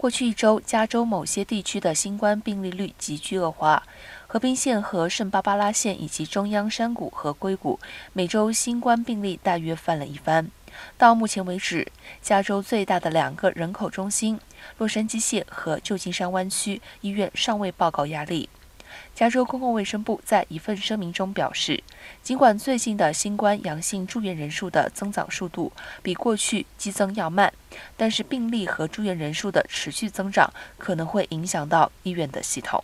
过去一周，加州某些地区的新冠病例率急剧恶化。河滨县和圣巴巴拉县以及中央山谷和硅谷，每周新冠病例大约翻了一番。到目前为止，加州最大的两个人口中心——洛杉矶县和旧金山湾区医院尚未报告压力。加州公共卫生部在一份声明中表示，尽管最近的新冠阳性住院人数的增长速度比过去激增要慢，但是病例和住院人数的持续增长可能会影响到医院的系统。